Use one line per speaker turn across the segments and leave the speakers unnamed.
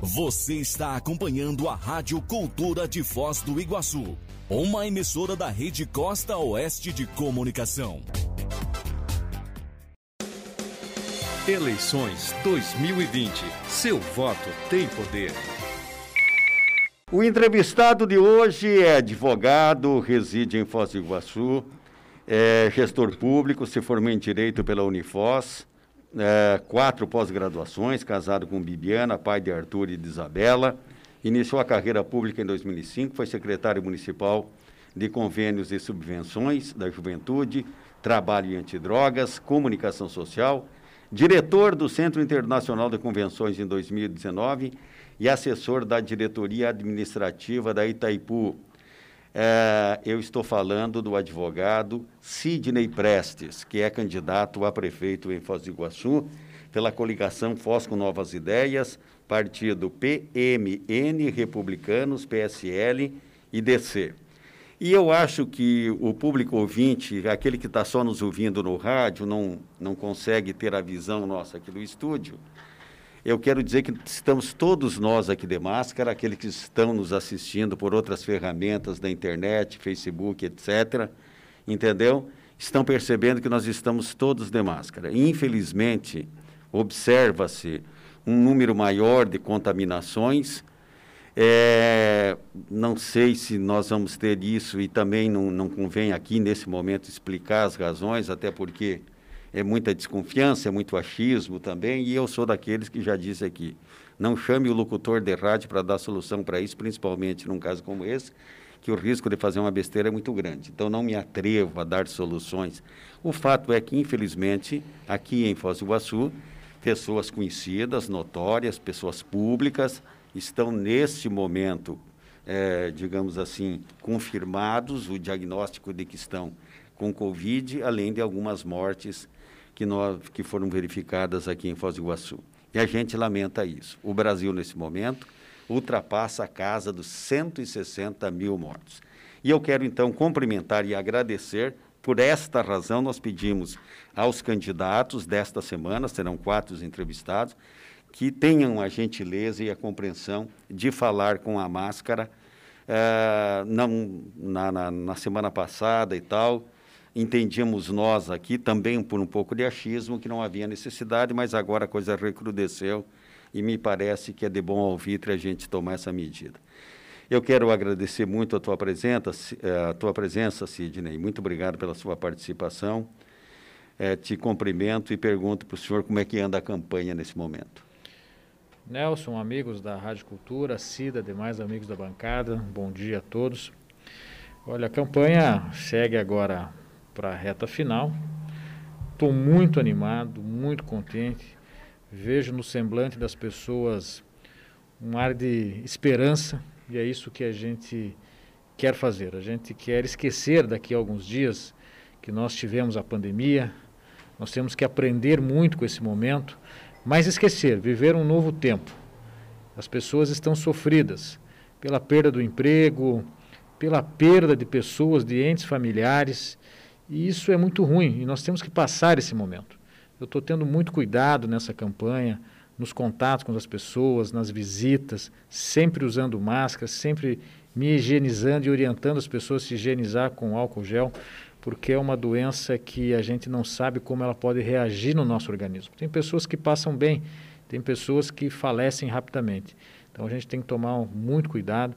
Você está acompanhando a Rádio Cultura de Foz do Iguaçu, uma emissora da Rede Costa Oeste de Comunicação.
Eleições 2020. Seu voto tem poder.
O entrevistado de hoje é advogado, reside em Foz do Iguaçu, é gestor público, se formou em Direito pela Unifoz, é, quatro pós-graduações, casado com Bibiana, pai de Arthur e de Isabela. Iniciou a carreira pública em 2005, foi secretário municipal de convênios e subvenções da juventude, trabalho em antidrogas, comunicação social, diretor do Centro Internacional de Convenções em 2019 e assessor da diretoria administrativa da Itaipu é, eu estou falando do advogado Sidney Prestes, que é candidato a prefeito em Foz do Iguaçu, pela coligação Foz com Novas Ideias, partido PMN, Republicanos, PSL e DC. E eu acho que o público ouvinte, aquele que está só nos ouvindo no rádio, não, não consegue ter a visão nossa aqui do estúdio, eu quero dizer que estamos todos nós aqui de máscara, aqueles que estão nos assistindo por outras ferramentas da internet, Facebook, etc., entendeu? Estão percebendo que nós estamos todos de máscara. Infelizmente, observa-se um número maior de contaminações. É, não sei se nós vamos ter isso e também não, não convém aqui nesse momento explicar as razões, até porque é muita desconfiança, é muito achismo também, e eu sou daqueles que já disse aqui, não chame o locutor de rádio para dar solução para isso, principalmente num caso como esse, que o risco de fazer uma besteira é muito grande. Então não me atrevo a dar soluções. O fato é que, infelizmente, aqui em Foz do Iguaçu, pessoas conhecidas, notórias, pessoas públicas, estão neste momento, é, digamos assim, confirmados o diagnóstico de que estão com Covid, além de algumas mortes que, nós, que foram verificadas aqui em Foz do Iguaçu. E a gente lamenta isso. O Brasil, nesse momento, ultrapassa a casa dos 160 mil mortos. E eu quero, então, cumprimentar e agradecer. Por esta razão, nós pedimos aos candidatos desta semana, serão quatro entrevistados, que tenham a gentileza e a compreensão de falar com a máscara. Uh, não, na, na, na semana passada e tal, entendíamos nós aqui, também por um pouco de achismo, que não havia necessidade, mas agora a coisa recrudesceu e me parece que é de bom alvitre a gente tomar essa medida. Eu quero agradecer muito a tua presença, eh, a tua presença, Sidney. Muito obrigado pela sua participação. É, te cumprimento e pergunto para o senhor como é que anda a campanha nesse momento.
Nelson, amigos da Rádio Cultura, Cida, demais amigos da bancada, bom dia a todos. Olha, a campanha segue agora para a reta final. Estou muito animado, muito contente. Vejo no semblante das pessoas um ar de esperança e é isso que a gente quer fazer. A gente quer esquecer daqui a alguns dias que nós tivemos a pandemia. Nós temos que aprender muito com esse momento, mas esquecer, viver um novo tempo. As pessoas estão sofridas pela perda do emprego, pela perda de pessoas, de entes familiares. E isso é muito ruim e nós temos que passar esse momento. Eu estou tendo muito cuidado nessa campanha, nos contatos com as pessoas, nas visitas, sempre usando máscara, sempre me higienizando e orientando as pessoas a se higienizar com álcool gel, porque é uma doença que a gente não sabe como ela pode reagir no nosso organismo. Tem pessoas que passam bem, tem pessoas que falecem rapidamente. Então a gente tem que tomar muito cuidado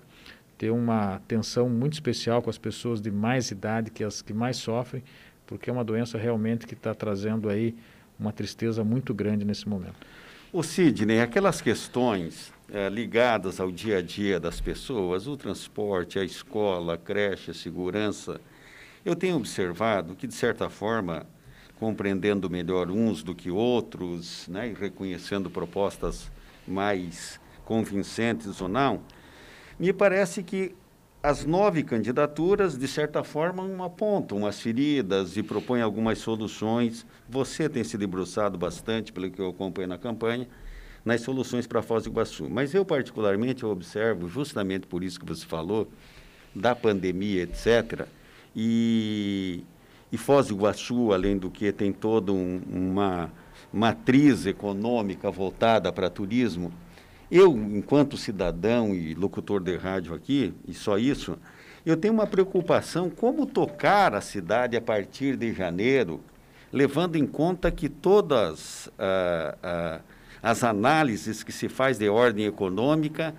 ter uma atenção muito especial com as pessoas de mais idade, que as que mais sofrem, porque é uma doença realmente que está trazendo aí uma tristeza muito grande nesse momento.
O Sidney, aquelas questões é, ligadas ao dia a dia das pessoas, o transporte, a escola, a creche, a segurança, eu tenho observado que, de certa forma, compreendendo melhor uns do que outros, né, e reconhecendo propostas mais convincentes ou não, me parece que as nove candidaturas, de certa forma, apontam as feridas e propõem algumas soluções. Você tem se debruçado bastante, pelo que eu acompanho na campanha, nas soluções para Foz do Iguaçu. Mas eu, particularmente, observo, justamente por isso que você falou, da pandemia, etc., e, e Foz do Iguaçu, além do que, tem toda um, uma matriz econômica voltada para turismo, eu, enquanto cidadão e locutor de rádio aqui, e só isso, eu tenho uma preocupação como tocar a cidade a partir de janeiro, levando em conta que todas ah, ah, as análises que se faz de ordem econômica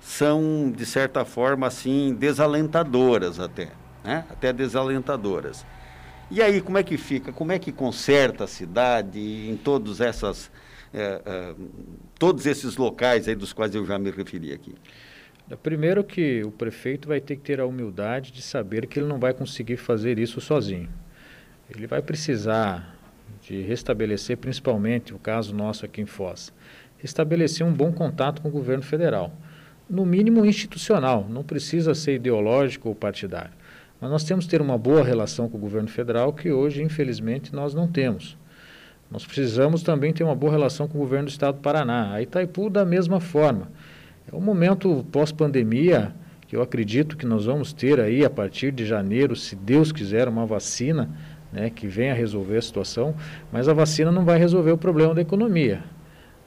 são, de certa forma, assim, desalentadoras até, né? até desalentadoras. E aí, como é que fica? Como é que conserta a cidade em todos, essas, eh, eh, todos esses locais aí dos quais eu já me referi aqui?
Primeiro que o prefeito vai ter que ter a humildade de saber que ele não vai conseguir fazer isso sozinho. Ele vai precisar de restabelecer, principalmente o caso nosso aqui em Foz, restabelecer um bom contato com o governo federal, no mínimo institucional, não precisa ser ideológico ou partidário. Mas nós temos que ter uma boa relação com o governo federal, que hoje, infelizmente, nós não temos. Nós precisamos também ter uma boa relação com o governo do estado do Paraná. A Itaipu, da mesma forma. É um momento pós-pandemia que eu acredito que nós vamos ter aí a partir de janeiro, se Deus quiser, uma vacina né, que venha resolver a situação, mas a vacina não vai resolver o problema da economia.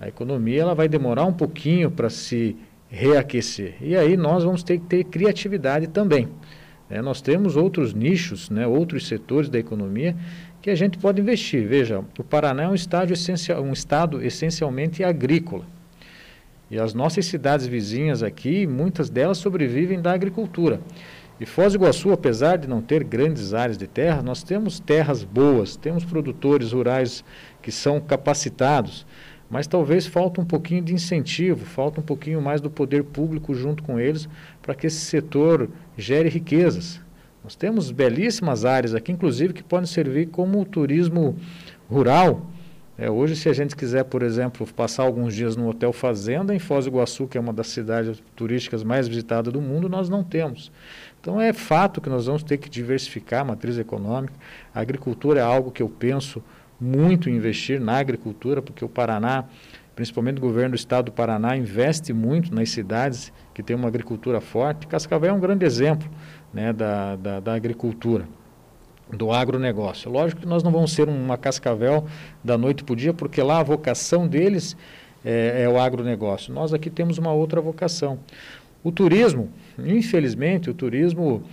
A economia ela vai demorar um pouquinho para se reaquecer. E aí nós vamos ter que ter criatividade também. É, nós temos outros nichos, né, outros setores da economia que a gente pode investir. Veja, o Paraná é um, essencial, um estado essencialmente agrícola. E as nossas cidades vizinhas aqui, muitas delas sobrevivem da agricultura. E Foz do Iguaçu, apesar de não ter grandes áreas de terra, nós temos terras boas, temos produtores rurais que são capacitados, mas talvez falta um pouquinho de incentivo, falta um pouquinho mais do poder público junto com eles para que esse setor gere riquezas. Nós temos belíssimas áreas aqui, inclusive, que podem servir como turismo rural, é, hoje, se a gente quiser, por exemplo, passar alguns dias no Hotel Fazenda, em Foz do Iguaçu, que é uma das cidades turísticas mais visitadas do mundo, nós não temos. Então, é fato que nós vamos ter que diversificar a matriz econômica. A agricultura é algo que eu penso muito em investir na agricultura, porque o Paraná, principalmente o governo do estado do Paraná, investe muito nas cidades que têm uma agricultura forte. Cascavel é um grande exemplo né, da, da, da agricultura do agronegócio. Lógico que nós não vamos ser uma cascavel da noite para o dia, porque lá a vocação deles é, é, o agronegócio. Nós aqui temos uma outra vocação. O turismo, infelizmente, o turismo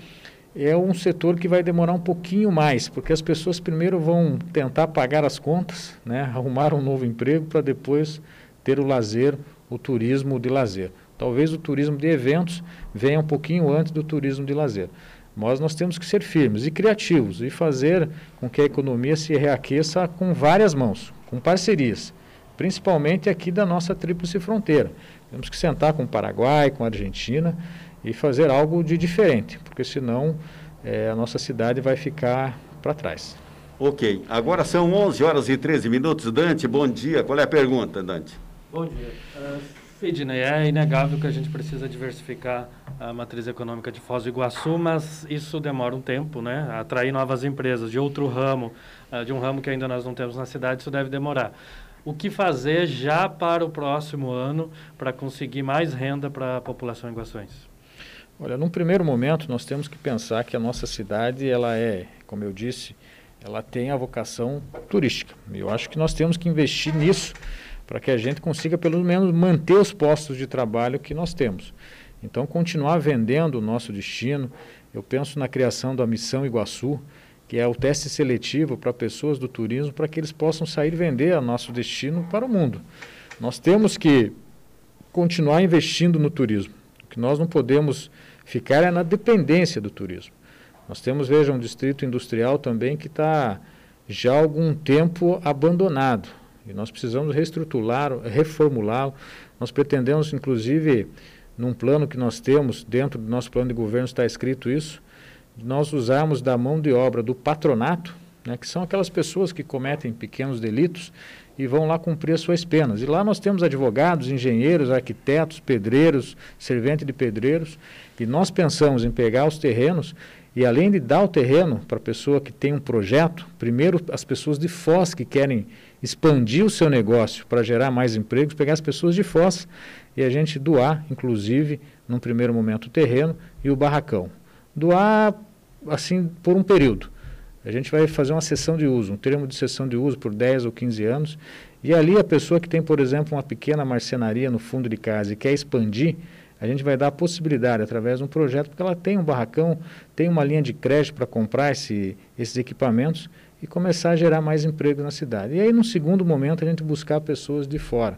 é um setor que vai demorar um pouquinho mais, porque as pessoas primeiro vão tentar pagar as contas, né, arrumar um novo emprego para depois ter o lazer, o turismo de lazer. Talvez o turismo de eventos venha um pouquinho antes do turismo de lazer. Mas nós temos que ser firmes e criativos e fazer com que a economia se reaqueça com várias mãos, com parcerias, principalmente aqui da nossa tríplice fronteira. Temos que sentar com o Paraguai, com a Argentina e fazer algo de diferente, porque senão é, a nossa cidade vai ficar para trás.
Ok, agora são 11 horas e 13 minutos. Dante, bom dia. Qual é a pergunta, Dante?
Bom dia. Uh... Sidney, é inegável que a gente precisa diversificar a matriz econômica de Foz do Iguaçu, mas isso demora um tempo, né? Atrair novas empresas de outro ramo, uh, de um ramo que ainda nós não temos na cidade, isso deve demorar. O que fazer já para o próximo ano para conseguir mais renda para a população iguaçuense?
Olha, num primeiro momento nós temos que pensar que a nossa cidade, ela é, como eu disse, ela tem a vocação turística. Eu acho que nós temos que investir nisso para que a gente consiga pelo menos manter os postos de trabalho que nós temos. Então, continuar vendendo o nosso destino. Eu penso na criação da Missão Iguaçu, que é o teste seletivo para pessoas do turismo, para que eles possam sair vender o nosso destino para o mundo. Nós temos que continuar investindo no turismo. O que nós não podemos ficar é na dependência do turismo. Nós temos, veja, um distrito industrial também que está já há algum tempo abandonado. E nós precisamos reestruturar, reformulá-lo. Nós pretendemos, inclusive, num plano que nós temos, dentro do nosso plano de governo está escrito isso, nós usarmos da mão de obra do patronato, né, que são aquelas pessoas que cometem pequenos delitos e vão lá cumprir as suas penas. E lá nós temos advogados, engenheiros, arquitetos, pedreiros, servente de pedreiros, e nós pensamos em pegar os terrenos e além de dar o terreno para a pessoa que tem um projeto, primeiro as pessoas de Foz que querem expandir o seu negócio para gerar mais empregos, pegar as pessoas de Foz e a gente doar, inclusive, num primeiro momento, o terreno e o barracão. Doar, assim, por um período. A gente vai fazer uma sessão de uso, um termo de sessão de uso por 10 ou 15 anos, E ali a pessoa que tem, por exemplo, uma pequena marcenaria no fundo de casa e quer expandir, a gente vai dar a possibilidade, através de um projeto, porque ela tem um barracão, tem uma linha de crédito para comprar esse, esses equipamentos e começar a gerar mais emprego na cidade. E aí, no segundo momento, a gente buscar pessoas de fora.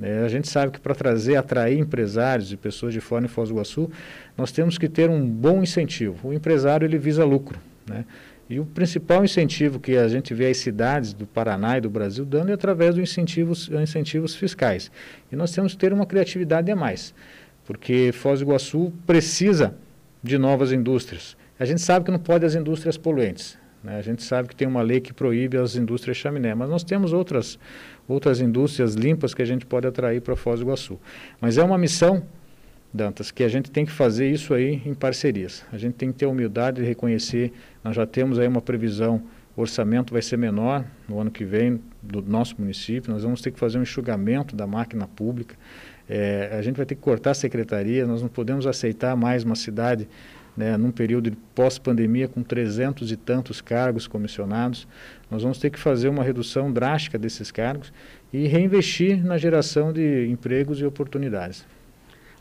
É, a gente sabe que para trazer, atrair empresários e pessoas de fora em Foz do Iguaçu, nós temos que ter um bom incentivo. O empresário ele visa lucro, né? E o principal incentivo que a gente vê as cidades do Paraná e do Brasil dando é através dos incentivos, incentivos fiscais. E nós temos que ter uma criatividade a mais, porque Foz do Iguaçu precisa de novas indústrias. A gente sabe que não pode as indústrias poluentes. Né? A gente sabe que tem uma lei que proíbe as indústrias chaminé, mas nós temos outras, outras indústrias limpas que a gente pode atrair para Foz do Iguaçu. Mas é uma missão Dantas, que a gente tem que fazer isso aí em parcerias. A gente tem que ter a humildade de reconhecer, nós já temos aí uma previsão, o orçamento vai ser menor no ano que vem do nosso município, nós vamos ter que fazer um enxugamento da máquina pública, é, a gente vai ter que cortar a secretaria, nós não podemos aceitar mais uma cidade né, num período de pós-pandemia com 300 e tantos cargos comissionados, nós vamos ter que fazer uma redução drástica desses cargos e reinvestir na geração de empregos e oportunidades.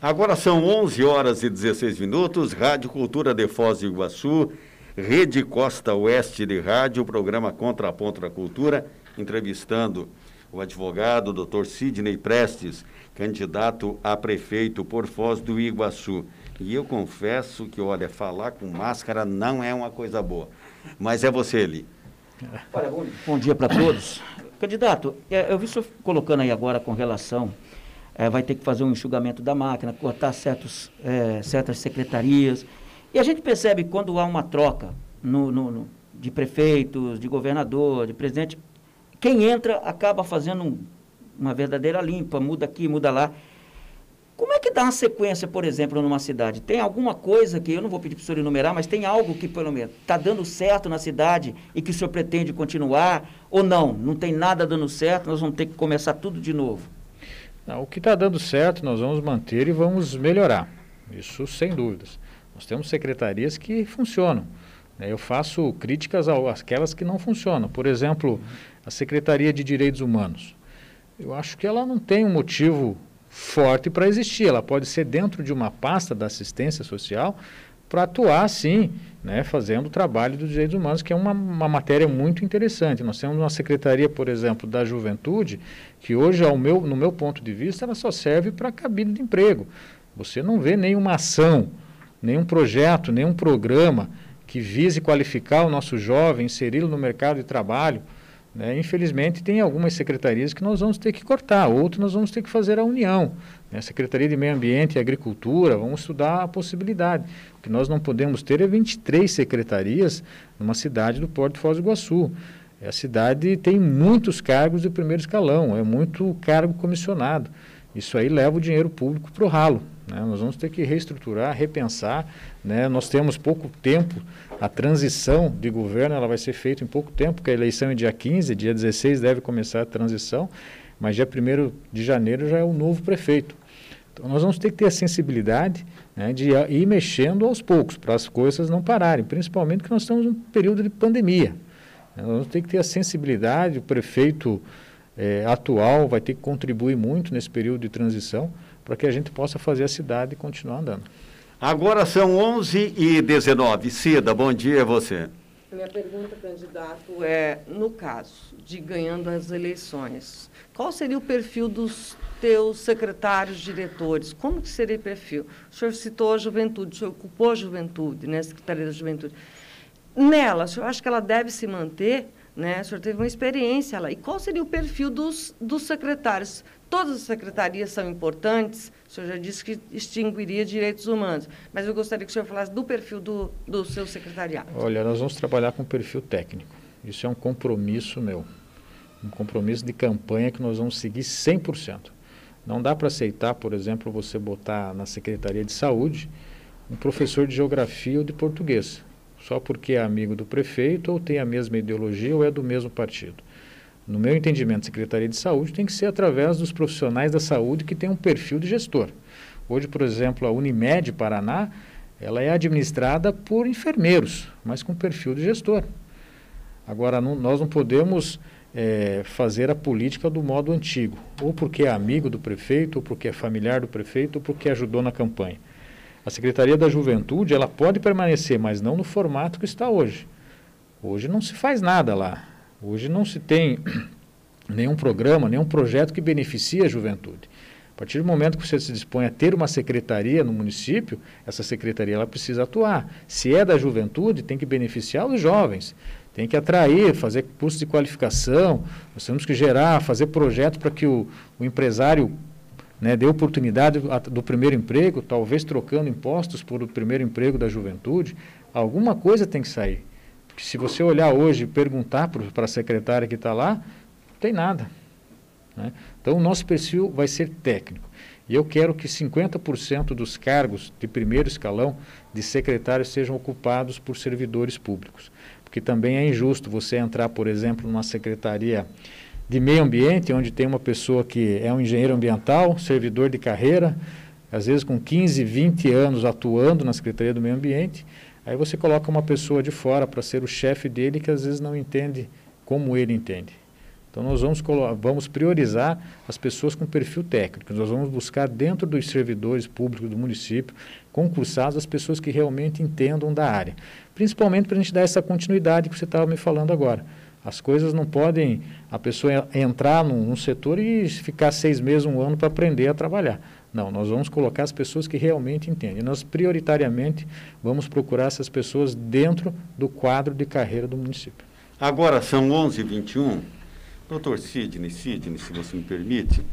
Agora são 11 horas e 16 minutos, Rádio Cultura de Foz do Iguaçu, Rede Costa Oeste de Rádio, programa Contraponto da Cultura, entrevistando o advogado Dr. Sidney Prestes, candidato a prefeito por Foz do Iguaçu. E eu confesso que, olha, falar com máscara não é uma coisa boa. Mas é você, Eli.
Olha, bom, bom dia para todos. Candidato, é, eu vi o senhor colocando aí agora com relação é, vai ter que fazer um enxugamento da máquina, cortar certos, é, certas secretarias. E a gente percebe quando há uma troca no, no, no, de prefeitos, de governador, de presidente, quem entra acaba fazendo um, uma verdadeira limpa, muda aqui, muda lá. Como é que dá uma sequência, por exemplo, numa cidade? Tem alguma coisa que, eu não vou pedir para o senhor enumerar, mas tem algo que, pelo menos, está dando certo na cidade e que o senhor pretende continuar? Ou não? Não tem nada dando certo, nós vamos ter que começar tudo de novo?
Não, o que está dando certo nós vamos manter e vamos melhorar. Isso sem dúvidas. Nós temos secretarias que funcionam. Né? Eu faço críticas àquelas que não funcionam. Por exemplo, a Secretaria de Direitos Humanos. Eu acho que ela não tem um motivo forte para existir. Ela pode ser dentro de uma pasta da assistência social para atuar, sim, né, fazendo o trabalho dos direitos humanos, que é uma, uma matéria muito interessante. Nós temos uma secretaria, por exemplo, da juventude, que hoje, ao meu, no meu ponto de vista, ela só serve para cabine de emprego. Você não vê nenhuma ação, nenhum projeto, nenhum programa que vise qualificar o nosso jovem, inseri-lo no mercado de trabalho. Né? Infelizmente, tem algumas secretarias que nós vamos ter que cortar, outras nós vamos ter que fazer a união. Né? Secretaria de Meio Ambiente e Agricultura, vamos estudar a possibilidade. O que nós não podemos ter é 23 secretarias numa cidade do Porto de Foz do Iguaçu. A cidade tem muitos cargos de primeiro escalão, é muito cargo comissionado. Isso aí leva o dinheiro público para o ralo. Né? Nós vamos ter que reestruturar, repensar. Né? Nós temos pouco tempo, a transição de governo ela vai ser feita em pouco tempo, porque a eleição é dia 15, dia 16 deve começar a transição, mas dia 1 de janeiro já é o novo prefeito. Então nós vamos ter que ter a sensibilidade né, de ir mexendo aos poucos, para as coisas não pararem, principalmente que nós estamos num período de pandemia. Nós vamos ter que ter a sensibilidade, o prefeito é, atual vai ter que contribuir muito nesse período de transição para que a gente possa fazer a cidade continuar andando.
Agora são 11 e 19. Cida, bom dia a você.
Minha pergunta, candidato, é, no caso de ganhando as eleições, qual seria o perfil dos teus secretários, diretores? Como que seria o perfil? O senhor citou a juventude, o senhor ocupou a juventude, né, Secretaria da Juventude. Nela, o senhor acha que ela deve se manter? Né? O senhor teve uma experiência lá. E qual seria o perfil dos, dos secretários? Todas as secretarias são importantes, o senhor já disse que extinguiria direitos humanos, mas eu gostaria que o senhor falasse do perfil do, do seu secretariado.
Olha, nós vamos trabalhar com perfil técnico. Isso é um compromisso meu, um compromisso de campanha que nós vamos seguir 100%. Não dá para aceitar, por exemplo, você botar na Secretaria de Saúde um professor de geografia ou de português, só porque é amigo do prefeito ou tem a mesma ideologia ou é do mesmo partido no meu entendimento, Secretaria de Saúde tem que ser através dos profissionais da saúde que têm um perfil de gestor. Hoje, por exemplo, a Unimed Paraná, ela é administrada por enfermeiros, mas com perfil de gestor. Agora, não, nós não podemos é, fazer a política do modo antigo, ou porque é amigo do prefeito, ou porque é familiar do prefeito, ou porque ajudou na campanha. A Secretaria da Juventude ela pode permanecer, mas não no formato que está hoje. Hoje não se faz nada lá. Hoje não se tem nenhum programa, nenhum projeto que beneficie a juventude. A partir do momento que você se dispõe a ter uma secretaria no município, essa secretaria ela precisa atuar. Se é da juventude, tem que beneficiar os jovens, tem que atrair, fazer curso de qualificação, nós temos que gerar, fazer projetos para que o, o empresário né, dê oportunidade do primeiro emprego, talvez trocando impostos por o primeiro emprego da juventude, alguma coisa tem que sair. Se você olhar hoje e perguntar para a secretária que está lá, não tem nada. Né? Então, o nosso perfil vai ser técnico. E eu quero que 50% dos cargos de primeiro escalão de secretários sejam ocupados por servidores públicos. Porque também é injusto você entrar, por exemplo, numa secretaria de meio ambiente, onde tem uma pessoa que é um engenheiro ambiental, servidor de carreira, às vezes com 15, 20 anos atuando na Secretaria do Meio Ambiente, aí você coloca uma pessoa de fora para ser o chefe dele que às vezes não entende como ele entende. Então nós vamos, vamos priorizar as pessoas com perfil técnico. Nós vamos buscar dentro dos servidores públicos do município, concursados, as pessoas que realmente entendam da área. Principalmente para a gente dar essa continuidade que você estava me falando agora. As coisas não podem a pessoa entrar num, num setor e ficar seis meses, um ano para aprender a trabalhar. Não, nós vamos colocar as pessoas que realmente entendem. Nós, prioritariamente, vamos procurar essas pessoas dentro do quadro de carreira do município.
Agora são 11h21. Doutor Sidney, Sidney, se você me permite,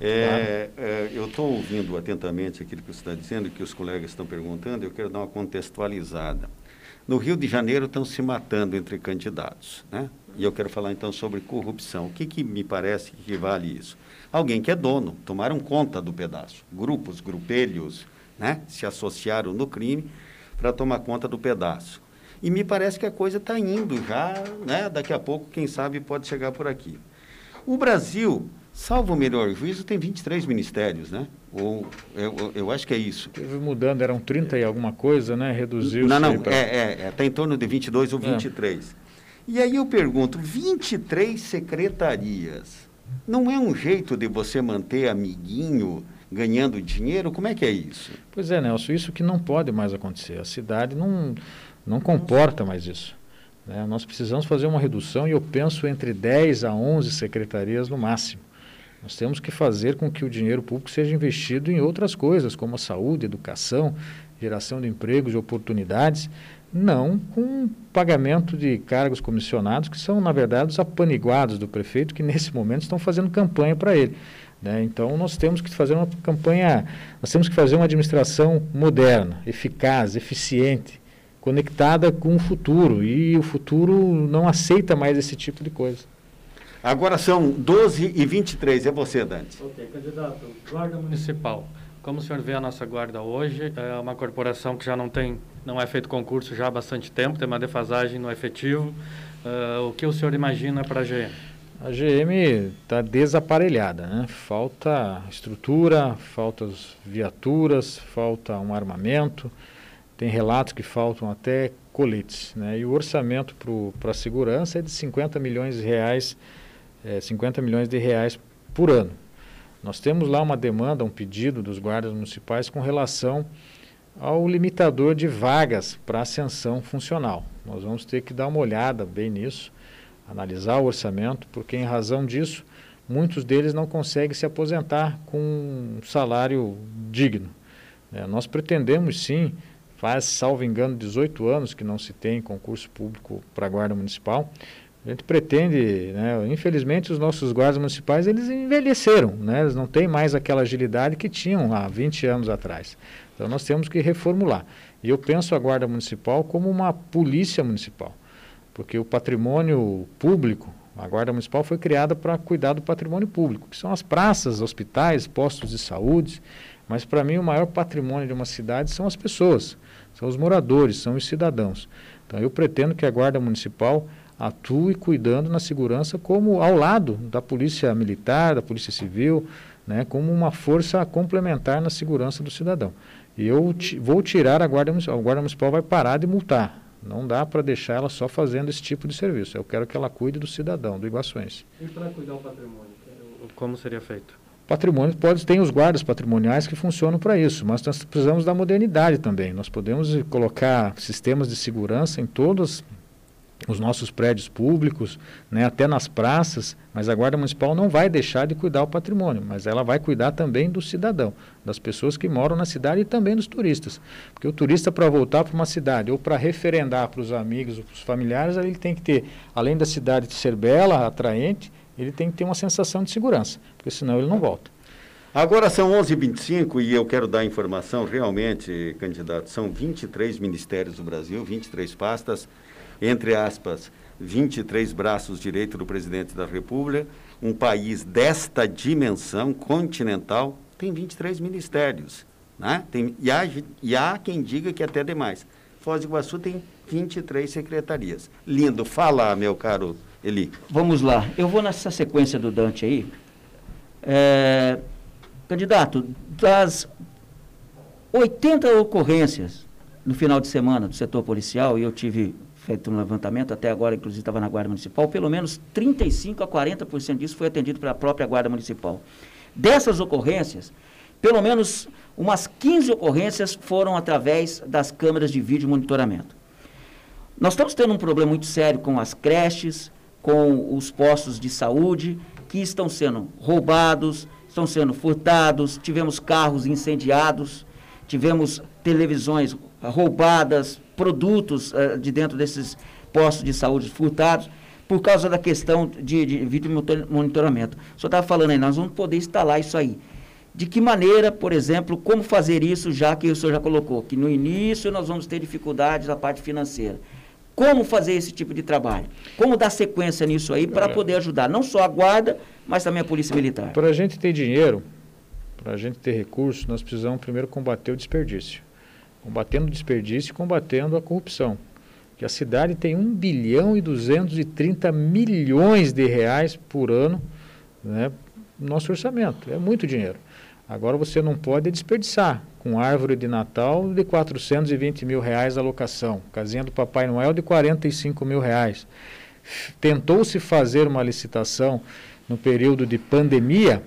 é, é, eu estou ouvindo atentamente aquilo que você está dizendo, que os colegas estão perguntando, eu quero dar uma contextualizada. No Rio de Janeiro estão se matando entre candidatos, né? E eu quero falar então sobre corrupção. O que, que me parece que vale isso? Alguém que é dono, tomaram conta do pedaço. Grupos, grupelhos, né? Se associaram no crime para tomar conta do pedaço. E me parece que a coisa está indo já, né? daqui a pouco, quem sabe, pode chegar por aqui. O Brasil, salvo o melhor juízo, tem 23 ministérios, né? Ou eu, eu acho que é isso.
Teve mudando, eram 30 e alguma coisa, né? Reduziu.
Não, não, pra... é, é, é, está em torno de 22 ou 23. É. E aí eu pergunto, 23 secretarias, não é um jeito de você manter amiguinho ganhando dinheiro? Como é que é isso?
Pois é, Nelson, isso que não pode mais acontecer. A cidade não não comporta mais isso. Né? Nós precisamos fazer uma redução e eu penso entre 10 a 11 secretarias no máximo. Nós temos que fazer com que o dinheiro público seja investido em outras coisas, como a saúde, educação, geração de empregos, de oportunidades, não com pagamento de cargos comissionados, que são, na verdade, os apaniguados do prefeito, que nesse momento estão fazendo campanha para ele. Né? Então, nós temos que fazer uma campanha, nós temos que fazer uma administração moderna, eficaz, eficiente, conectada com o futuro. E o futuro não aceita mais esse tipo de coisa.
Agora são 12 e 23. É você, Dante.
Ok, candidato. Guarda Municipal. Como o senhor vê a nossa guarda hoje, é uma corporação que já não tem, não é feito concurso já há bastante tempo, tem uma defasagem no efetivo. Uh, o que o senhor imagina para a GM?
A GM está desaparelhada, né? Falta estrutura, falta viaturas, falta um armamento. Tem relatos que faltam até coletes. Né? E o orçamento para a segurança é de 50 milhões de reais, é, 50 milhões de reais por ano. Nós temos lá uma demanda, um pedido dos guardas municipais com relação ao limitador de vagas para ascensão funcional. Nós vamos ter que dar uma olhada bem nisso, analisar o orçamento, porque em razão disso, muitos deles não conseguem se aposentar com um salário digno. É, nós pretendemos sim Faz, salvo engano, 18 anos que não se tem concurso público para a Guarda Municipal. A gente pretende, né, infelizmente, os nossos guardas municipais eles envelheceram, né, eles não têm mais aquela agilidade que tinham há 20 anos atrás. Então nós temos que reformular. E eu penso a Guarda Municipal como uma polícia municipal, porque o patrimônio público, a Guarda Municipal foi criada para cuidar do patrimônio público, que são as praças, hospitais, postos de saúde. Mas para mim o maior patrimônio de uma cidade são as pessoas são os moradores, são os cidadãos. Então eu pretendo que a Guarda Municipal atue cuidando na segurança como ao lado da Polícia Militar, da Polícia Civil, né, como uma força complementar na segurança do cidadão. E eu vou tirar a Guarda Municipal, a Guarda Municipal vai parar de multar. Não dá para deixar ela só fazendo esse tipo de serviço. Eu quero que ela cuide do cidadão, do iguaçuense.
E para cuidar do patrimônio, como seria feito?
Patrimônio pode tem os guardas patrimoniais que funcionam para isso, mas nós precisamos da modernidade também. Nós podemos colocar sistemas de segurança em todos os nossos prédios públicos, né, até nas praças, mas a Guarda Municipal não vai deixar de cuidar do patrimônio, mas ela vai cuidar também do cidadão, das pessoas que moram na cidade e também dos turistas. Porque o turista, para voltar para uma cidade ou para referendar para os amigos ou para os familiares, ele tem que ter, além da cidade ser bela, atraente, ele tem que ter uma sensação de segurança, porque senão ele não volta.
Agora são 11h25 e eu quero dar informação, realmente, candidato, são 23 ministérios do Brasil, 23 pastas, entre aspas, 23 braços direitos do presidente da República, um país desta dimensão continental tem 23 ministérios. Né? Tem, e, há, e há quem diga que até demais. Foz do Iguaçu tem 23 secretarias. Lindo. Fala, meu caro Eli.
Vamos lá. Eu vou nessa sequência do Dante aí. É, candidato, das 80 ocorrências no final de semana do setor policial, e eu tive feito um levantamento, até agora, inclusive, estava na Guarda Municipal, pelo menos 35% a 40% disso foi atendido pela própria Guarda Municipal. Dessas ocorrências, pelo menos umas 15 ocorrências foram através das câmeras de vídeo monitoramento. Nós estamos tendo um problema muito sério com as creches, com os postos de saúde, que estão sendo roubados, estão sendo furtados, tivemos carros incendiados, tivemos televisões roubadas, produtos uh, de dentro desses postos de saúde furtados, por causa da questão de, de vídeo monitoramento. O senhor estava falando aí, nós vamos poder instalar isso aí. De que maneira, por exemplo, como fazer isso, já que o senhor já colocou, que no início nós vamos ter dificuldades na parte financeira. Como fazer esse tipo de trabalho? Como dar sequência nisso aí para poder ajudar não só a guarda, mas também a polícia militar?
Para a gente ter dinheiro, para a gente ter recursos, nós precisamos primeiro combater o desperdício combatendo o desperdício e combatendo a corrupção. Que a cidade tem 1 bilhão e 230 milhões de reais por ano né, no nosso orçamento. É muito dinheiro. Agora você não pode desperdiçar com árvore de Natal de 420 mil reais a locação, casinha do Papai Noel de 45 mil reais. Tentou-se fazer uma licitação no período de pandemia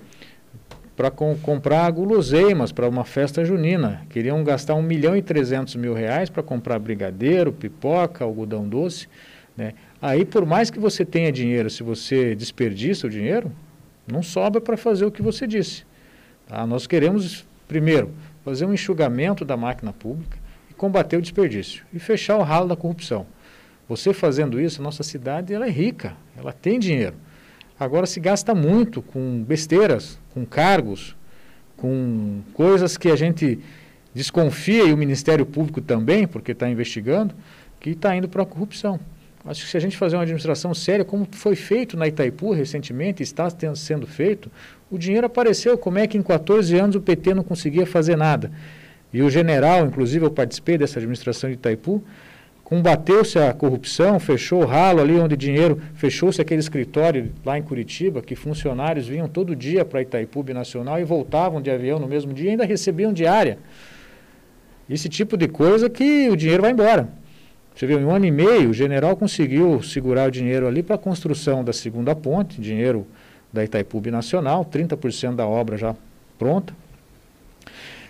para com, comprar guloseimas para uma festa junina. Queriam gastar 1 milhão e 300 mil reais para comprar brigadeiro, pipoca, algodão doce. Né? Aí, por mais que você tenha dinheiro, se você desperdiça o dinheiro, não sobra para fazer o que você disse. Tá? Nós queremos, primeiro, fazer um enxugamento da máquina pública e combater o desperdício e fechar o ralo da corrupção. Você fazendo isso, a nossa cidade ela é rica, ela tem dinheiro. Agora se gasta muito com besteiras, com cargos, com coisas que a gente desconfia e o Ministério Público também, porque está investigando, que está indo para a corrupção. Acho que se a gente fazer uma administração séria, como foi feito na Itaipu recentemente, está sendo feito, o dinheiro apareceu. Como é que em 14 anos o PT não conseguia fazer nada? E o general, inclusive eu participei dessa administração de Itaipu, combateu-se a corrupção, fechou o ralo ali onde dinheiro, fechou-se aquele escritório lá em Curitiba, que funcionários vinham todo dia para Itaipu Nacional e voltavam de avião no mesmo dia e ainda recebiam diária. Esse tipo de coisa que o dinheiro vai embora. Você viu, em um ano e meio, o general conseguiu segurar o dinheiro ali para a construção da segunda ponte, dinheiro da Itaipu Nacional, 30% da obra já pronta.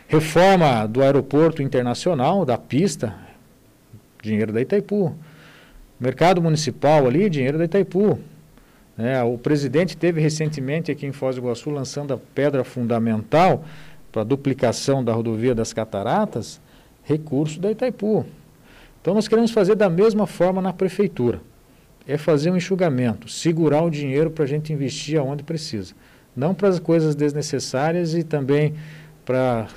Reforma do aeroporto internacional, da pista, dinheiro da Itaipu. Mercado municipal ali, dinheiro da Itaipu. É, o presidente teve recentemente aqui em Foz do Iguaçu lançando a pedra fundamental para a duplicação da rodovia das Cataratas, recurso da Itaipu. Então nós queremos fazer da mesma forma na prefeitura. É fazer um enxugamento, segurar o dinheiro para a gente investir aonde precisa. Não para as coisas desnecessárias e também para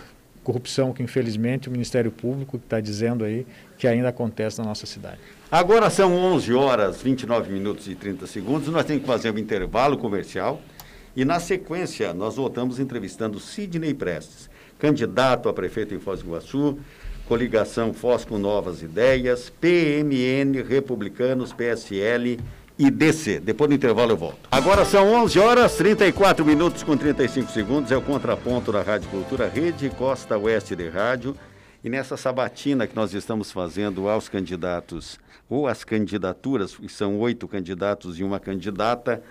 corrupção que infelizmente o Ministério Público está dizendo aí que ainda acontece na nossa cidade.
Agora são 11 horas 29 minutos e 30 segundos, nós temos que fazer um intervalo comercial e na sequência nós voltamos entrevistando Sidney Prestes, candidato a prefeito em Foz do Iguaçu, coligação Foz com Novas Ideias, PMN, Republicanos, PSL e DC. Depois do intervalo eu volto. Agora são 11 horas 34 minutos com 35 segundos. É o contraponto da Rádio Cultura, Rede Costa Oeste de Rádio. E nessa sabatina que nós estamos fazendo aos candidatos, ou às candidaturas, que são oito candidatos e uma candidata,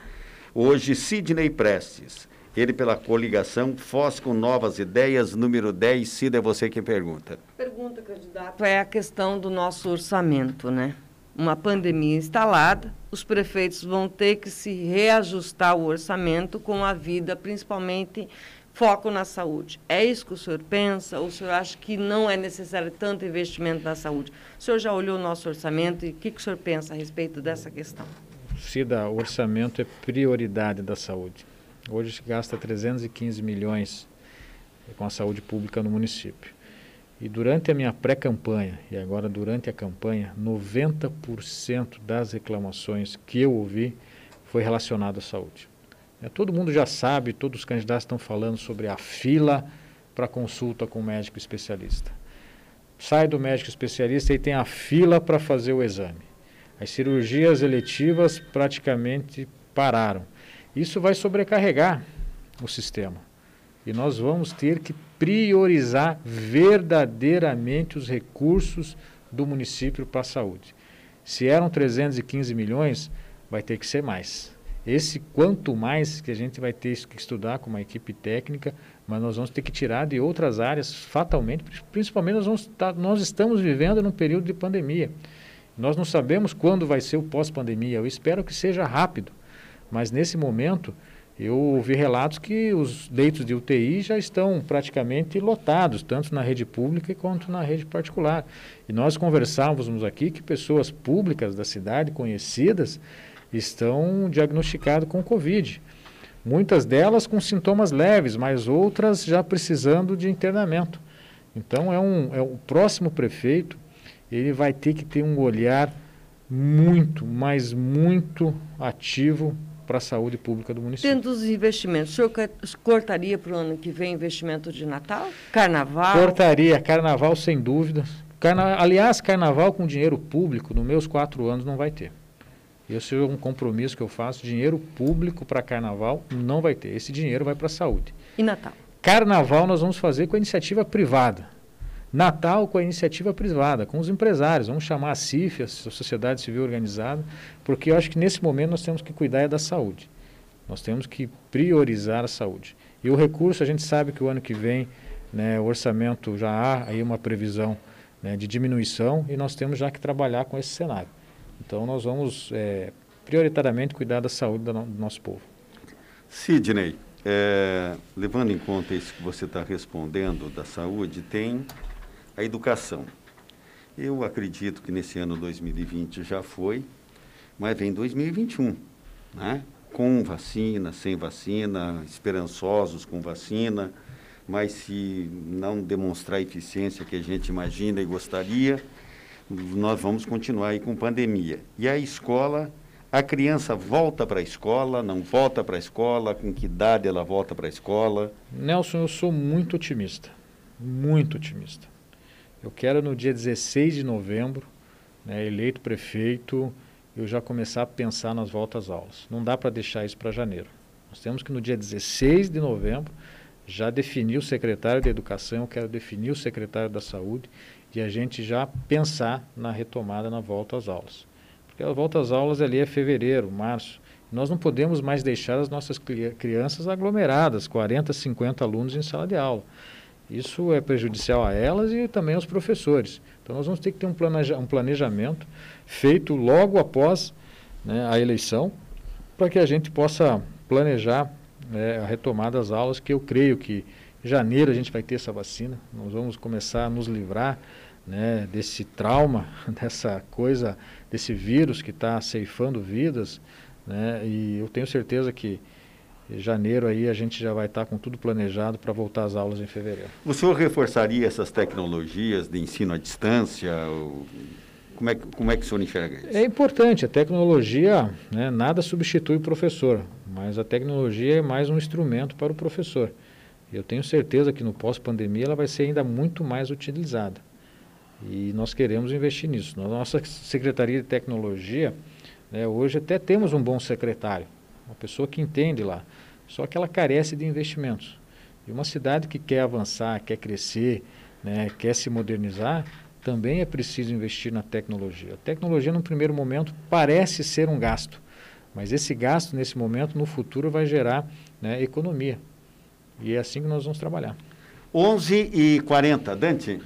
hoje Sidney Prestes. Ele pela coligação Foz com Novas Ideias, número 10. Cida, é você que pergunta.
Pergunta, candidato, é a questão do nosso orçamento, né? Uma pandemia instalada, os prefeitos vão ter que se reajustar o orçamento com a vida, principalmente foco na saúde. É isso que o senhor pensa? Ou o senhor acha que não é necessário tanto investimento na saúde? O senhor já olhou o nosso orçamento e o que, que o senhor pensa a respeito dessa questão?
Cida, o orçamento é prioridade da saúde. Hoje se gasta 315 milhões com a saúde pública no município. E durante a minha pré-campanha e agora durante a campanha, 90% das reclamações que eu ouvi foi relacionado à saúde. É, todo mundo já sabe, todos os candidatos estão falando sobre a fila para consulta com o médico especialista. Sai do médico especialista e tem a fila para fazer o exame. As cirurgias eletivas praticamente pararam. Isso vai sobrecarregar o sistema. E nós vamos ter que priorizar verdadeiramente os recursos do município para a saúde. Se eram 315 milhões, vai ter que ser mais. Esse quanto mais que a gente vai ter que estudar com uma equipe técnica, mas nós vamos ter que tirar de outras áreas fatalmente, principalmente nós, vamos estar, nós estamos vivendo num período de pandemia. Nós não sabemos quando vai ser o pós-pandemia. Eu espero que seja rápido, mas nesse momento eu ouvi relatos que os leitos de UTI já estão praticamente lotados, tanto na rede pública quanto na rede particular. E nós conversávamos aqui que pessoas públicas da cidade, conhecidas, estão diagnosticadas com Covid. Muitas delas com sintomas leves, mas outras já precisando de internamento. Então, é, um, é o próximo prefeito, ele vai ter que ter um olhar muito, mas muito ativo para a saúde pública do município.
Tendo os investimentos, o senhor cortaria para o ano que vem investimento de Natal? Carnaval?
Cortaria, carnaval sem dúvida. Carna... Aliás, carnaval com dinheiro público, nos meus quatro anos, não vai ter. Esse é um compromisso que eu faço. Dinheiro público para carnaval não vai ter. Esse dinheiro vai para a saúde.
E Natal?
Carnaval nós vamos fazer com a iniciativa privada. Natal com a iniciativa privada, com os empresários. Vamos chamar a CIF, a Sociedade Civil Organizada, porque eu acho que nesse momento nós temos que cuidar é da saúde. Nós temos que priorizar a saúde. E o recurso, a gente sabe que o ano que vem, né, o orçamento já há aí uma previsão né, de diminuição e nós temos já que trabalhar com esse cenário. Então nós vamos é, prioritariamente cuidar da saúde do, nosso povo.
Sidney, é, levando em conta isso que você está respondendo da saúde, tem a educação. Eu acredito que nesse ano 2020 já foi, mas vem 2021, né? com vacina, sem vacina, esperançosos com vacina, mas se não demonstrar a eficiência que a gente imagina e gostaria, nós vamos continuar aí com pandemia. E a escola, a criança volta para a escola, não volta para a escola, com que idade ela volta para a escola?
Nelson, eu sou muito otimista, muito otimista. Eu quero no dia 16 de novembro, né, eleito prefeito, eu já começar a pensar nas voltas aulas. Não dá para deixar isso para janeiro. Nós temos que no dia 16 de novembro já definir o secretário de Educação, eu quero definir o secretário da Saúde e a gente já pensar na retomada na volta às aulas. Porque a volta às aulas ali é fevereiro, março. Nós não podemos mais deixar as nossas crianças aglomeradas, 40, 50 alunos em sala de aula. Isso é prejudicial a elas e também aos professores. Então nós vamos ter que ter um, planeja um planejamento feito logo após né, a eleição, para que a gente possa planejar né, a retomada das aulas, que eu creio que em janeiro a gente vai ter essa vacina, nós vamos começar a nos livrar né, desse trauma, dessa coisa, desse vírus que está ceifando vidas, né, e eu tenho certeza que em janeiro aí a gente já vai estar tá com tudo planejado para voltar às aulas em fevereiro.
O senhor reforçaria essas tecnologias de ensino à distância? Como é, como é que o senhor enxerga isso?
É importante, a tecnologia, né, nada substitui o professor, mas a tecnologia é mais um instrumento para o professor. Eu tenho certeza que no pós-pandemia ela vai ser ainda muito mais utilizada. E nós queremos investir nisso. Na nossa Secretaria de Tecnologia, né, hoje até temos um bom secretário, uma pessoa que entende lá, só que ela carece de investimentos. E uma cidade que quer avançar, quer crescer, né, quer se modernizar, também é preciso investir na tecnologia. A tecnologia, no primeiro momento, parece ser um gasto, mas esse gasto, nesse momento, no futuro, vai gerar né, economia. E é assim que nós vamos trabalhar.
11 e 40 Dante?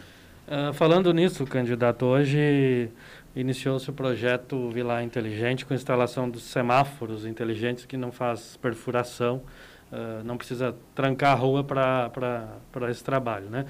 Uh, falando nisso, candidato, hoje iniciou-se o projeto Vila Inteligente com instalação dos semáforos inteligentes que não faz perfuração, uh, não precisa trancar a rua para esse trabalho, né?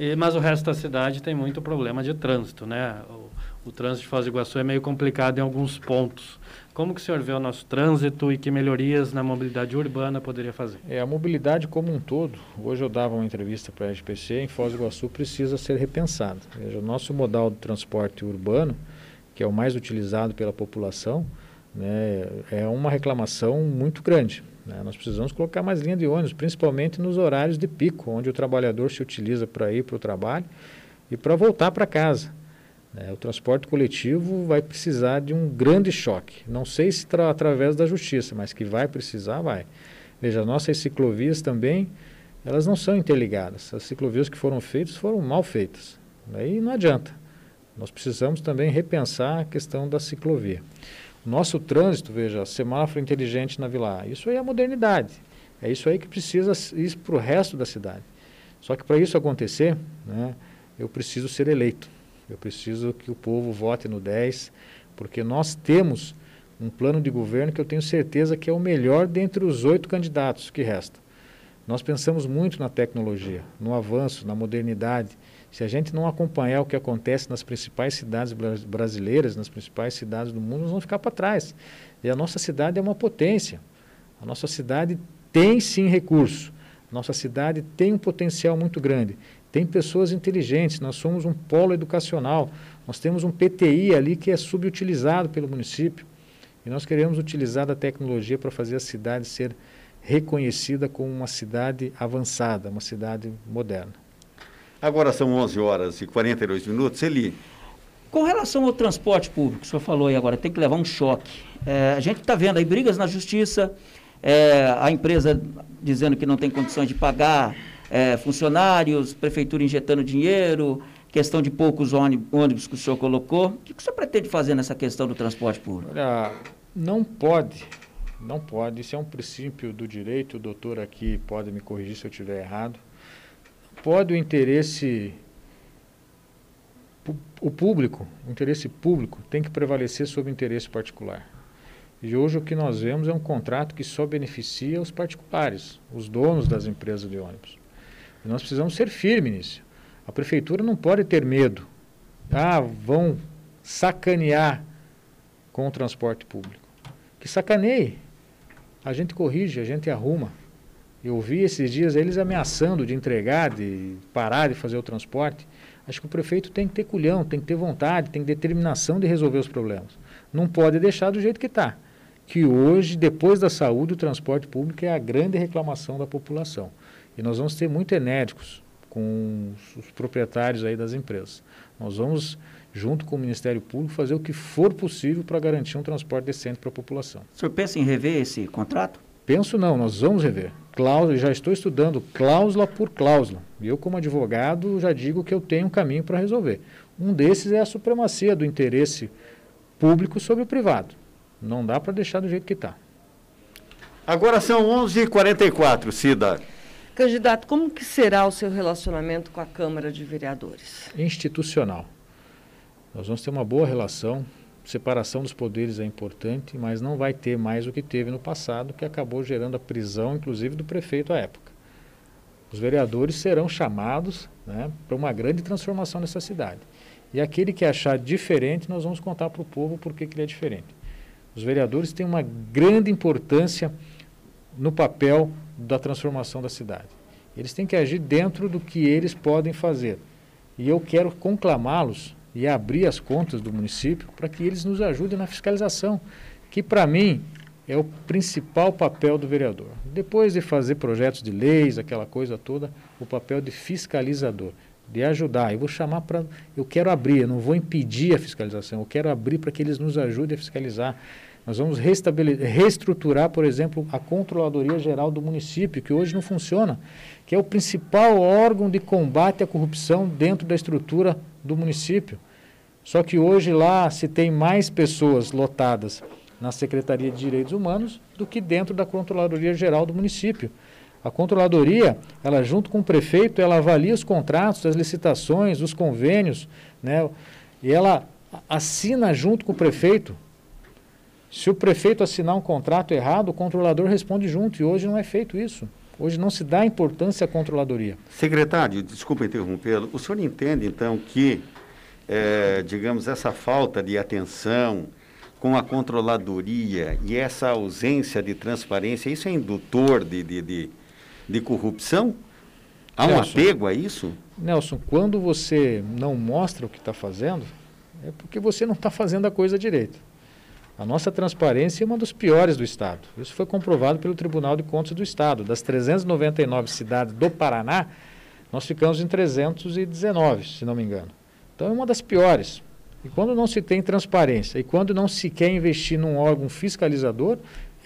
E, mas o resto da cidade tem muito problema de trânsito, né? O, o trânsito de Foz do Iguaçu é meio complicado em alguns pontos. Como que o senhor vê o nosso trânsito e que melhorias na mobilidade urbana poderia fazer?
É, a mobilidade como um todo, hoje eu dava uma entrevista para a SPC, em Foz do Iguaçu precisa ser repensada. Veja, o nosso modal de transporte urbano, que é o mais utilizado pela população, né, é uma reclamação muito grande. Né? Nós precisamos colocar mais linha de ônibus, principalmente nos horários de pico, onde o trabalhador se utiliza para ir para o trabalho e para voltar para casa. É, o transporte coletivo vai precisar de um grande choque. Não sei se através da justiça, mas que vai precisar, vai. Veja, nossas ciclovias também, elas não são interligadas. As ciclovias que foram feitas foram mal feitas. Aí não adianta. Nós precisamos também repensar a questão da ciclovia. Nosso trânsito, veja, semáforo inteligente na Vila isso aí é a modernidade. É isso aí que precisa ir para o resto da cidade. Só que para isso acontecer, né, eu preciso ser eleito. Eu preciso que o povo vote no 10, porque nós temos um plano de governo que eu tenho certeza que é o melhor dentre os oito candidatos que restam. Nós pensamos muito na tecnologia, no avanço, na modernidade. Se a gente não acompanhar o que acontece nas principais cidades brasileiras, nas principais cidades do mundo, nós vamos ficar para trás. E a nossa cidade é uma potência. A nossa cidade tem sim recurso. Nossa cidade tem um potencial muito grande. Tem pessoas inteligentes, nós somos um polo educacional, nós temos um PTI ali que é subutilizado pelo município. E nós queremos utilizar a tecnologia para fazer a cidade ser reconhecida como uma cidade avançada, uma cidade moderna.
Agora são 11 horas e 42 minutos. Eli.
Com relação ao transporte público, o senhor falou aí agora, tem que levar um choque. É, a gente está vendo aí brigas na justiça, é, a empresa dizendo que não tem condições de pagar é, funcionários, prefeitura injetando dinheiro, questão de poucos ônibus que o senhor colocou. O que o senhor pretende fazer nessa questão do transporte público?
Olha, não pode, não pode. Isso é um princípio do direito. O doutor aqui pode me corrigir se eu estiver errado. Pode o interesse o público, o interesse público tem que prevalecer sobre o interesse particular. E hoje o que nós vemos é um contrato que só beneficia os particulares, os donos das empresas de ônibus. Nós precisamos ser firmes nisso. A prefeitura não pode ter medo. Ah, vão sacanear com o transporte público. Que sacaneie. A gente corrige, a gente arruma. Eu vi esses dias eles ameaçando de entregar, de parar de fazer o transporte. Acho que o prefeito tem que ter culhão, tem que ter vontade, tem determinação de resolver os problemas. Não pode deixar do jeito que está. Que hoje, depois da saúde, o transporte público é a grande reclamação da população. E nós vamos ser muito enérgicos com os proprietários aí das empresas. Nós vamos, junto com o Ministério Público, fazer o que for possível para garantir um transporte decente para a população.
O senhor pensa em rever esse contrato?
Penso não, nós vamos rever. Cláusula, já estou estudando cláusula por cláusula. E eu, como advogado, já digo que eu tenho um caminho para resolver. Um desses é a supremacia do interesse público sobre o privado. Não dá para deixar do jeito que está.
Agora são 11h44, Cida.
Candidato, como que será o seu relacionamento com a Câmara de Vereadores?
Institucional. Nós vamos ter uma boa relação. Separação dos poderes é importante, mas não vai ter mais o que teve no passado, que acabou gerando a prisão, inclusive, do prefeito à época. Os vereadores serão chamados né, para uma grande transformação nessa cidade. E aquele que achar diferente, nós vamos contar para o povo por que ele é diferente. Os vereadores têm uma grande importância no papel da transformação da cidade. Eles têm que agir dentro do que eles podem fazer. E eu quero conclamá-los e abrir as contas do município para que eles nos ajudem na fiscalização, que para mim é o principal papel do vereador. Depois de fazer projetos de leis, aquela coisa toda, o papel de fiscalizador, de ajudar. Eu vou chamar para. Eu quero abrir, eu não vou impedir a fiscalização, eu quero abrir para que eles nos ajudem a fiscalizar Nós vamos reestruturar, por exemplo, a Controladoria Geral do município, que hoje não funciona, que é o principal órgão de combate à corrupção dentro da estrutura do município. Só que hoje lá se tem mais pessoas lotadas na Secretaria de Direitos Humanos do que dentro da Controladoria Geral do município. A controladoria, ela junto com o prefeito, ela avalia os contratos, as licitações, os convênios, né? E ela assina junto com o prefeito. Se o prefeito assinar um contrato errado, o controlador responde junto. E hoje não é feito isso. Hoje não se dá importância à controladoria.
Secretário, desculpa interrompê-lo. O senhor entende, então, que, é, digamos, essa falta de atenção com a controladoria e essa ausência de transparência, isso é indutor de, de, de de corrupção? Há um Nelson, apego a isso?
Nelson, quando você não mostra o que está fazendo, é porque você não está fazendo a coisa direito. A nossa transparência é uma das piores do Estado. Isso foi comprovado pelo Tribunal de Contas do Estado. Das 399 cidades do Paraná, nós ficamos em 319, se não me engano. Então é uma das piores. E quando não se tem transparência e quando não se quer investir num órgão fiscalizador,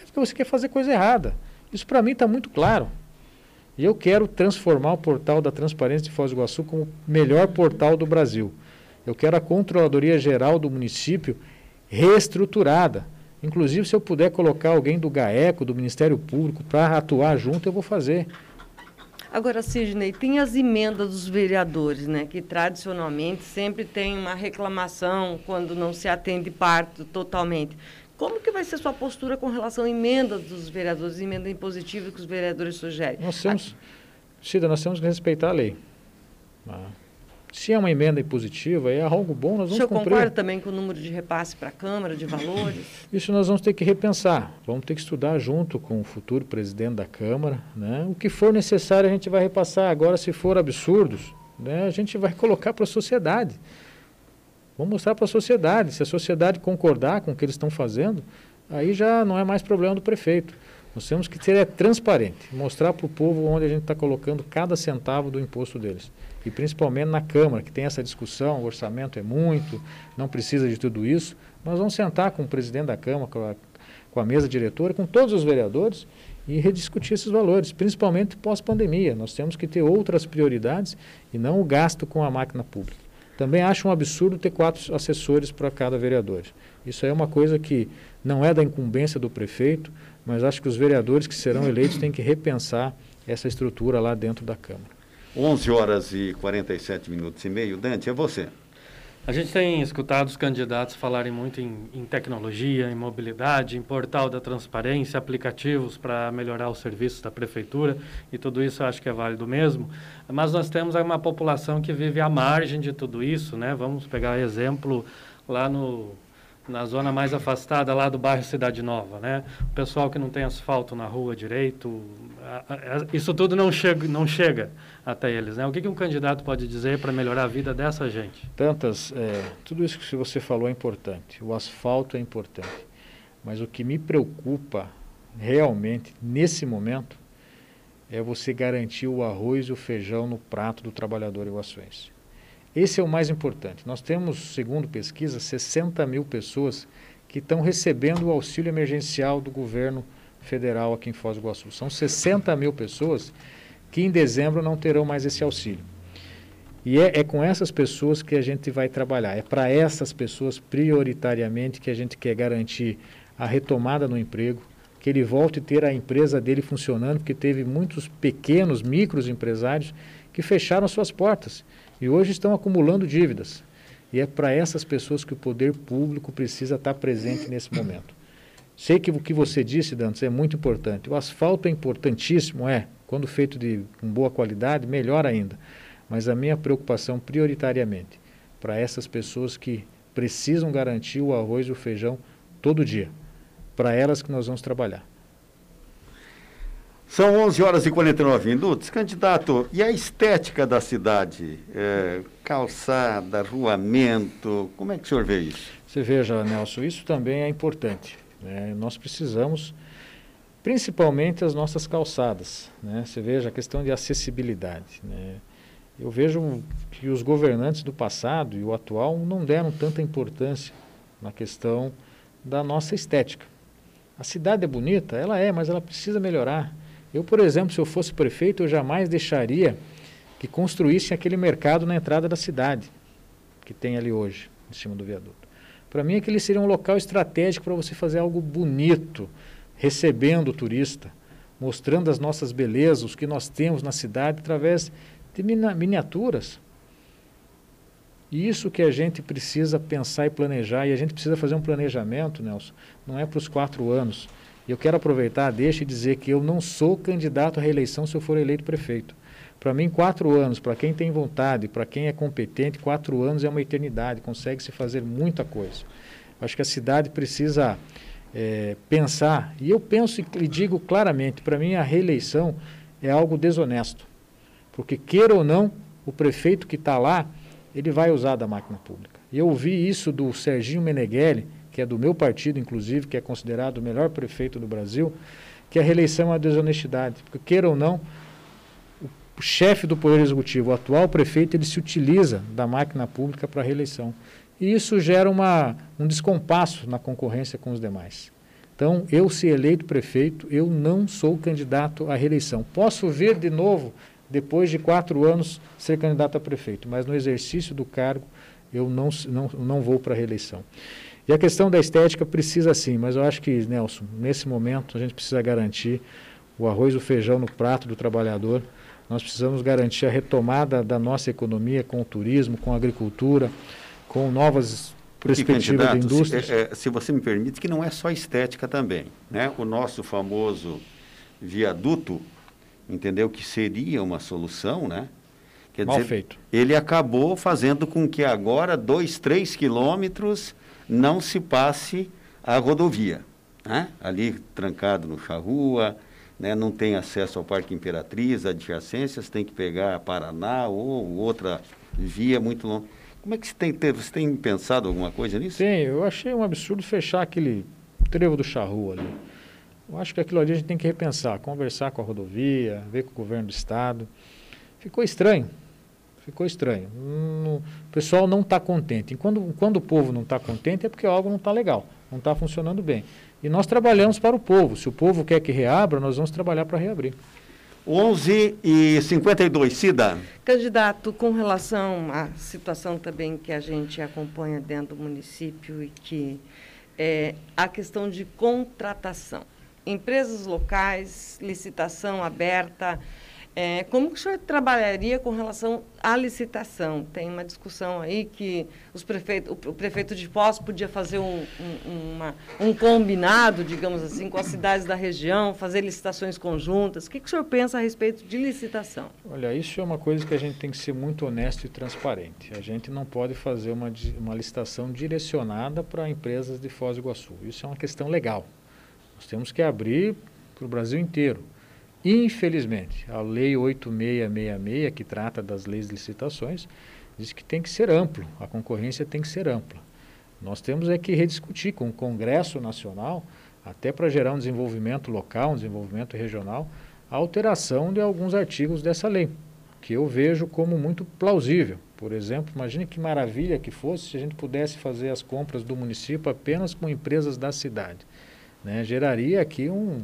é porque você quer fazer coisa errada. Isso para mim está muito claro. E eu quero transformar o portal da Transparência de Foz do Iguaçu como o melhor portal do Brasil. Eu quero a Controladoria Geral do município reestruturada. Inclusive, se eu puder colocar alguém do GAECO, do Ministério Público, para atuar junto, eu vou fazer.
Agora, Sidney, tem as emendas dos vereadores, né, que tradicionalmente sempre tem uma reclamação quando não se atende parte totalmente. Como que vai ser sua postura com relação a emendas dos vereadores, emenda impositiva que os vereadores sugerem?
Nós temos, Cida, nós temos que respeitar a lei. Ah. Se é uma emenda impositiva, é algo bom, nós vamos o senhor cumprir.
concorda também com o número de repasse para a Câmara, de valores?
Isso nós vamos ter que repensar. Vamos ter que estudar junto com o futuro presidente da Câmara. Né? O que for necessário a gente vai repassar. Agora, se for absurdos, né, a gente vai colocar para a sociedade. Vamos mostrar para a sociedade. Se a sociedade concordar com o que eles estão fazendo, aí já não é mais problema do prefeito. Nós temos que ser é, transparente, mostrar para o povo onde a gente está colocando cada centavo do imposto deles. E principalmente na Câmara, que tem essa discussão, o orçamento é muito, não precisa de tudo isso. Nós vamos sentar com o presidente da Câmara, com a, com a mesa diretora, com todos os vereadores e rediscutir esses valores, principalmente pós-pandemia. Nós temos que ter outras prioridades e não o gasto com a máquina pública. Também acho um absurdo ter quatro assessores para cada vereador. Isso é uma coisa que não é da incumbência do prefeito, mas acho que os vereadores que serão eleitos têm que repensar essa estrutura lá dentro da Câmara.
11 horas e 47 minutos e meio. Dante, é você.
A gente tem escutado os candidatos falarem muito em, em, tecnologia, em mobilidade, em portal da transparência, aplicativos para melhorar os serviços da prefeitura, e tudo isso eu acho que é válido mesmo. Mas nós temos uma população que vive à margem de tudo isso, né? Vamos pegar exemplo lá no na zona mais afastada lá do bairro Cidade Nova, né? O pessoal que não tem asfalto na rua direito, isso tudo não chega, não chega até eles, né? O que, que um candidato pode dizer para melhorar a vida dessa gente?
Tantas, é, tudo isso que você falou é importante. O asfalto é importante, mas o que me preocupa realmente nesse momento é você garantir o arroz e o feijão no prato do trabalhador iguaçuense. Esse é o mais importante. Nós temos, segundo pesquisa, 60 mil pessoas que estão recebendo o auxílio emergencial do governo federal aqui em Foz do Iguaçu. São 60 mil pessoas que em dezembro não terão mais esse auxílio. E é, é com essas pessoas que a gente vai trabalhar. É para essas pessoas, prioritariamente, que a gente quer garantir a retomada no emprego, que ele volte a ter a empresa dele funcionando, porque teve muitos pequenos, micros empresários que fecharam suas portas e hoje estão acumulando dívidas. E é para essas pessoas que o poder público precisa estar presente nesse momento. Sei que o que você disse, Dantes, é muito importante. O asfalto é importantíssimo, é. Quando feito de com boa qualidade, melhor ainda. Mas a minha preocupação prioritariamente para essas pessoas que precisam garantir o arroz e o feijão todo dia. Para elas que nós vamos trabalhar.
São 11 horas e 49 minutos. Candidato, e a estética da cidade? É, calçada, ruamento, como é que o senhor vê isso?
Você veja, Nelson, isso também é importante. Né? Nós precisamos, principalmente as nossas calçadas. Né? Você veja a questão de acessibilidade. Né? Eu vejo que os governantes do passado e o atual não deram tanta importância na questão da nossa estética. A cidade é bonita? Ela é, mas ela precisa melhorar. Eu, por exemplo, se eu fosse prefeito, eu jamais deixaria que construíssem aquele mercado na entrada da cidade, que tem ali hoje, em cima do viaduto. Para mim, aquele seria um local estratégico para você fazer algo bonito, recebendo o turista, mostrando as nossas belezas, o que nós temos na cidade, através de miniaturas. Isso que a gente precisa pensar e planejar, e a gente precisa fazer um planejamento, Nelson, não é para os quatro anos. Eu quero aproveitar, deixa e dizer que eu não sou candidato à reeleição se eu for eleito prefeito. Para mim, quatro anos, para quem tem vontade, para quem é competente, quatro anos é uma eternidade, consegue-se fazer muita coisa. Acho que a cidade precisa é, pensar, e eu penso e digo claramente, para mim a reeleição é algo desonesto. Porque, queira ou não, o prefeito que está lá, ele vai usar da máquina pública. E eu ouvi isso do Serginho Meneghelli, que é do meu partido, inclusive, que é considerado o melhor prefeito do Brasil, que a reeleição é uma desonestidade. Porque, queira ou não, o chefe do Poder Executivo, o atual prefeito, ele se utiliza da máquina pública para a reeleição. E isso gera uma, um descompasso na concorrência com os demais. Então, eu, se eleito prefeito, eu não sou candidato à reeleição. Posso vir de novo, depois de quatro anos, ser candidato a prefeito, mas no exercício do cargo, eu não, não, não vou para a reeleição. E a questão da estética precisa sim, mas eu acho que, Nelson, nesse momento a gente precisa garantir o arroz e o feijão no prato do trabalhador. Nós precisamos garantir a retomada da nossa economia com o turismo, com a agricultura, com novas perspectivas de indústria.
Se, é, se, você me permite, que não é só estética também. Né? O nosso famoso viaduto, entendeu que seria uma solução, né?
Quer Mal dizer, feito.
ele acabou fazendo com que agora dois, três quilômetros não se passe a rodovia. Né? Ali trancado no Charrua, né? não tem acesso ao Parque Imperatriz, adjacências, tem que pegar Paraná ou outra via muito longa. Como é que você tem, você tem pensado alguma coisa nisso?
Sim, eu achei um absurdo fechar aquele trevo do Charrua ali. Eu acho que aquilo ali a gente tem que repensar, conversar com a rodovia, ver com o governo do estado. Ficou estranho, ficou estranho. o pessoal não está contente. E quando, quando o povo não está contente é porque algo não está legal, não está funcionando bem. E nós trabalhamos para o povo. Se o povo quer que reabra, nós vamos trabalhar para reabrir.
11 e 52, Cida.
Candidato, com relação à situação também que a gente acompanha dentro do município e que é a questão de contratação. Empresas locais, licitação aberta, é, como que o senhor trabalharia com relação à licitação? Tem uma discussão aí que os o prefeito de Foz podia fazer um, um, uma, um combinado, digamos assim, com as cidades da região, fazer licitações conjuntas. O que, que o senhor pensa a respeito de licitação?
Olha, isso é uma coisa que a gente tem que ser muito honesto e transparente. A gente não pode fazer uma, uma licitação direcionada para empresas de Foz do Iguaçu. Isso é uma questão legal. Nós temos que abrir para o Brasil inteiro Infelizmente, a Lei 8666, que trata das leis de licitações, diz que tem que ser amplo, a concorrência tem que ser ampla. Nós temos é que rediscutir com o Congresso Nacional, até para gerar um desenvolvimento local, um desenvolvimento regional, a alteração de alguns artigos dessa lei, que eu vejo como muito plausível. Por exemplo, imagine que maravilha que fosse se a gente pudesse fazer as compras do município apenas com empresas da cidade. Né? Geraria aqui um,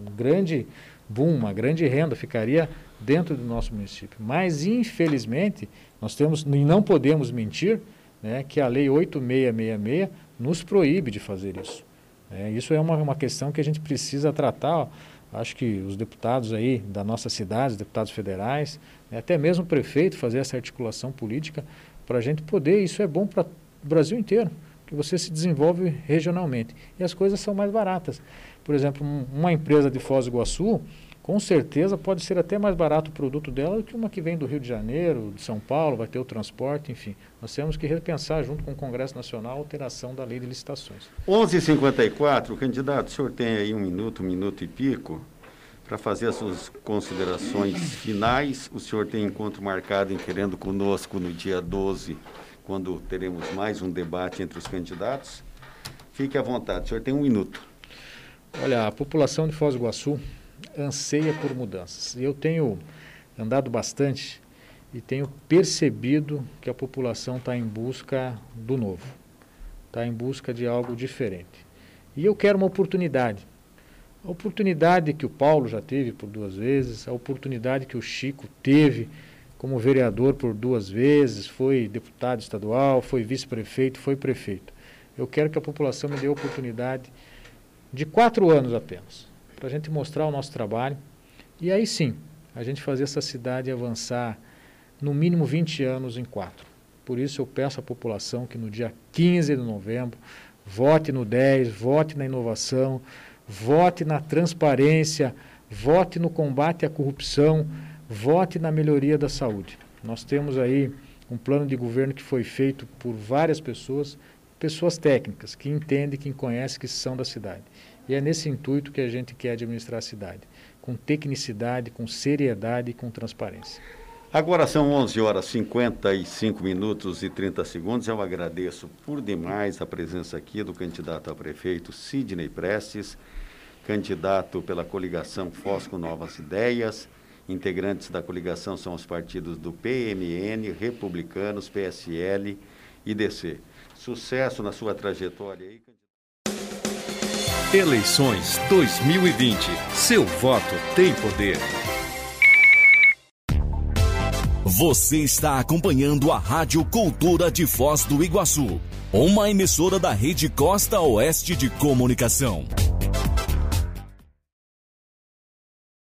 um grande boom, uma grande renda ficaria dentro do nosso município. Mas, infelizmente, nós temos, e não podemos mentir, né, que a Lei 8666 nos proíbe de fazer isso. É, isso é uma, uma questão que a gente precisa tratar. Acho que os deputados aí da nossa cidade, os deputados federais, né, até mesmo o prefeito, fazer essa articulação política para a gente poder. Isso é bom para o Brasil inteiro, que você se desenvolve regionalmente. E as coisas são mais baratas. Por exemplo, um, uma empresa de Foz do Iguaçu, com certeza pode ser até mais barato o produto dela do que uma que vem do Rio de Janeiro, de São Paulo, vai ter o transporte, enfim. Nós temos que repensar, junto com o Congresso Nacional, a alteração da lei de licitações.
11h54, candidato, o senhor tem aí um minuto, um minuto e pico, para fazer as suas considerações finais. O senhor tem encontro marcado em Querendo Conosco no dia 12, quando teremos mais um debate entre os candidatos. Fique à vontade, o senhor tem um minuto.
Olha, a população de Foz do Iguaçu anseia por mudanças. Eu tenho andado bastante e tenho percebido que a população está em busca do novo, está em busca de algo diferente. E eu quero uma oportunidade. A oportunidade que o Paulo já teve por duas vezes, a oportunidade que o Chico teve como vereador por duas vezes, foi deputado estadual, foi vice-prefeito, foi prefeito. Eu quero que a população me dê a oportunidade de quatro anos apenas, para a gente mostrar o nosso trabalho e aí sim a gente fazer essa cidade avançar no mínimo 20 anos em quatro. Por isso eu peço à população que no dia 15 de novembro vote no 10, vote na inovação, vote na transparência, vote no combate à corrupção vote na melhoria da saúde. Nós temos aí um plano de governo que foi feito por várias pessoas, pessoas técnicas, que entendem, que conhecem, que são da cidade. E é nesse intuito que a gente quer administrar a cidade, com tecnicidade, com seriedade e com transparência.
Agora são 11 horas 55 minutos e 30 segundos. Eu agradeço por demais a presença aqui do candidato a prefeito Sidney Prestes, candidato pela coligação Fosco Novas Ideias. Integrantes da coligação são os partidos do PMN, Republicanos, PSL e DC. Sucesso na sua trajetória aí.
Eleições 2020. Seu voto tem poder.
Você está acompanhando a Rádio Cultura de Foz do Iguaçu, uma emissora da Rede Costa Oeste de Comunicação.